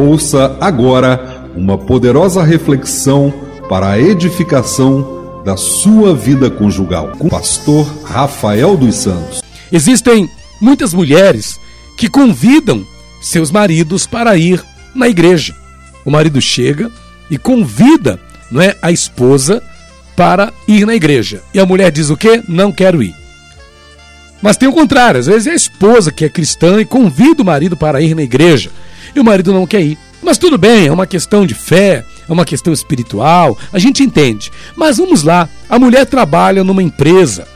Ouça agora uma poderosa reflexão para a edificação da sua vida conjugal com o pastor Rafael dos Santos. Existem muitas mulheres que convidam seus maridos para ir na igreja. O marido chega e convida, não é, a esposa para ir na igreja. E a mulher diz o quê? Não quero ir. Mas tem o contrário, às vezes é a esposa que é cristã e convida o marido para ir na igreja. E o marido não quer ir. Mas tudo bem, é uma questão de fé, é uma questão espiritual, a gente entende. Mas vamos lá, a mulher trabalha numa empresa,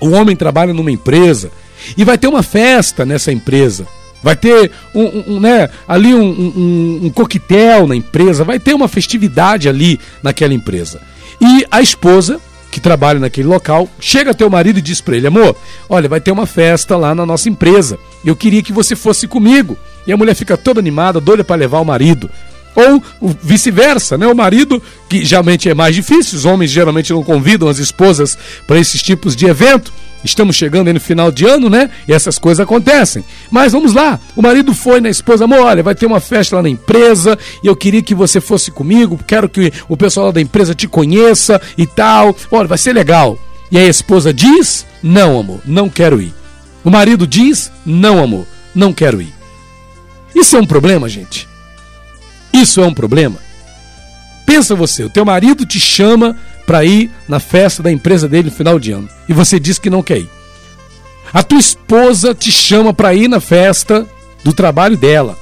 o homem trabalha numa empresa e vai ter uma festa nessa empresa. Vai ter um, um, um né, ali um, um, um coquetel na empresa, vai ter uma festividade ali naquela empresa. E a esposa, que trabalha naquele local, chega até o marido e diz para ele: Amor, olha, vai ter uma festa lá na nossa empresa. Eu queria que você fosse comigo. E a mulher fica toda animada, doida para levar o marido. Ou vice-versa, né? O marido, que geralmente é mais difícil, os homens geralmente não convidam as esposas para esses tipos de evento. Estamos chegando aí no final de ano, né? E essas coisas acontecem. Mas vamos lá. O marido foi na esposa, amor, olha, vai ter uma festa lá na empresa e eu queria que você fosse comigo. Quero que o pessoal da empresa te conheça e tal. Olha, vai ser legal. E a esposa diz: Não, amor, não quero ir. O marido diz: Não, amor, não quero ir. Isso é um problema, gente? Isso é um problema? Pensa você, o teu marido te chama para ir na festa da empresa dele no final de ano e você diz que não quer ir. A tua esposa te chama para ir na festa do trabalho dela.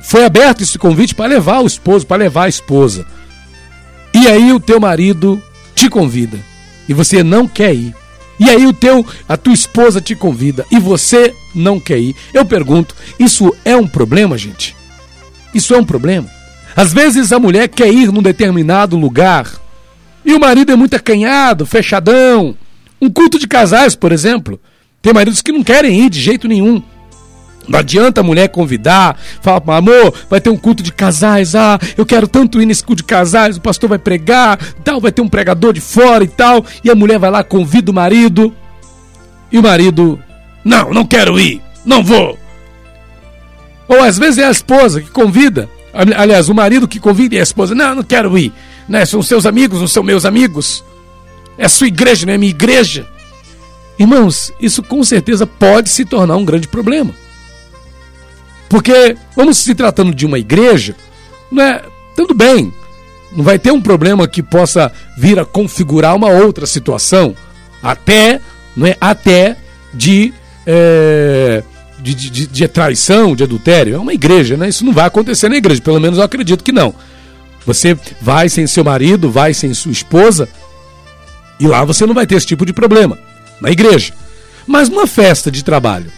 Foi aberto esse convite para levar o esposo, para levar a esposa. E aí o teu marido te convida e você não quer ir. E aí o teu, a tua esposa te convida e você não quer ir. Eu pergunto, isso é um problema, gente? Isso é um problema? Às vezes a mulher quer ir num determinado lugar e o marido é muito acanhado, fechadão. Um culto de casais, por exemplo. Tem maridos que não querem ir de jeito nenhum. Não adianta a mulher convidar, falar, amor, vai ter um culto de casais, ah, eu quero tanto ir nesse culto de casais, o pastor vai pregar, tal, vai ter um pregador de fora e tal, e a mulher vai lá, convida o marido, e o marido, não, não quero ir, não vou. Ou às vezes é a esposa que convida, aliás, o marido que convida e a esposa, não, não quero ir, né? São seus amigos, não são meus amigos. É a sua igreja, não é minha igreja. Irmãos, isso com certeza pode se tornar um grande problema. Porque, vamos se tratando de uma igreja, não é, tudo bem, não vai ter um problema que possa vir a configurar uma outra situação, até, não é, até de, é, de, de, de traição, de adultério. É uma igreja, né? Isso não vai acontecer na igreja, pelo menos eu acredito que não. Você vai sem seu marido, vai sem sua esposa, e lá você não vai ter esse tipo de problema, na igreja. Mas numa festa de trabalho,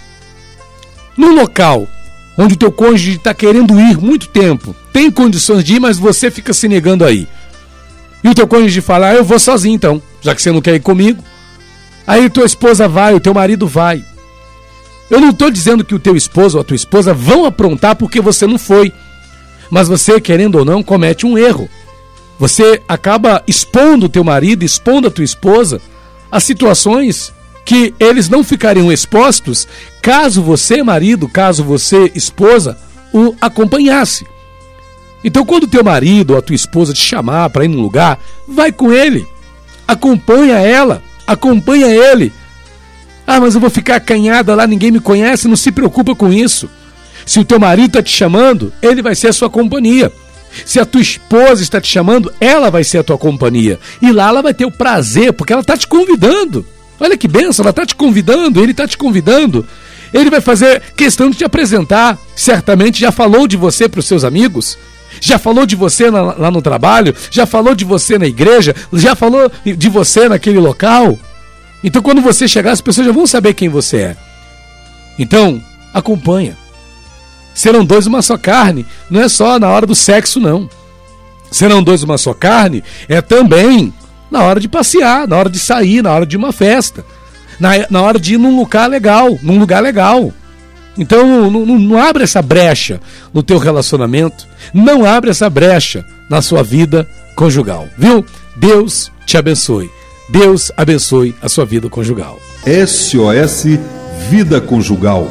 num local onde o teu cônjuge está querendo ir muito tempo, tem condições de ir, mas você fica se negando aí. E o teu cônjuge fala, ah, eu vou sozinho então, já que você não quer ir comigo. Aí tua esposa vai, o teu marido vai. Eu não estou dizendo que o teu esposo ou a tua esposa vão aprontar porque você não foi. Mas você, querendo ou não, comete um erro. Você acaba expondo o teu marido, expondo a tua esposa a situações que eles não ficariam expostos caso você, marido, caso você, esposa, o acompanhasse. Então, quando teu marido ou a tua esposa te chamar para ir num lugar, vai com ele. Acompanha ela, acompanha ele. Ah, mas eu vou ficar acanhada lá, ninguém me conhece, não se preocupa com isso. Se o teu marido está te chamando, ele vai ser a sua companhia. Se a tua esposa está te chamando, ela vai ser a tua companhia. E lá ela vai ter o prazer, porque ela está te convidando. Olha que benção, ela está te convidando, ele está te convidando. Ele vai fazer questão de te apresentar. Certamente já falou de você para os seus amigos. Já falou de você na, lá no trabalho, já falou de você na igreja, já falou de você naquele local. Então, quando você chegar, as pessoas já vão saber quem você é. Então, acompanha. Serão dois uma só carne. Não é só na hora do sexo, não. Serão dois uma só carne é também na hora de passear, na hora de sair, na hora de uma festa, na, na hora de ir num lugar legal, num lugar legal. Então não, não, não abre essa brecha no teu relacionamento, não abre essa brecha na sua vida conjugal, viu? Deus te abençoe. Deus abençoe a sua vida conjugal. SOS Vida Conjugal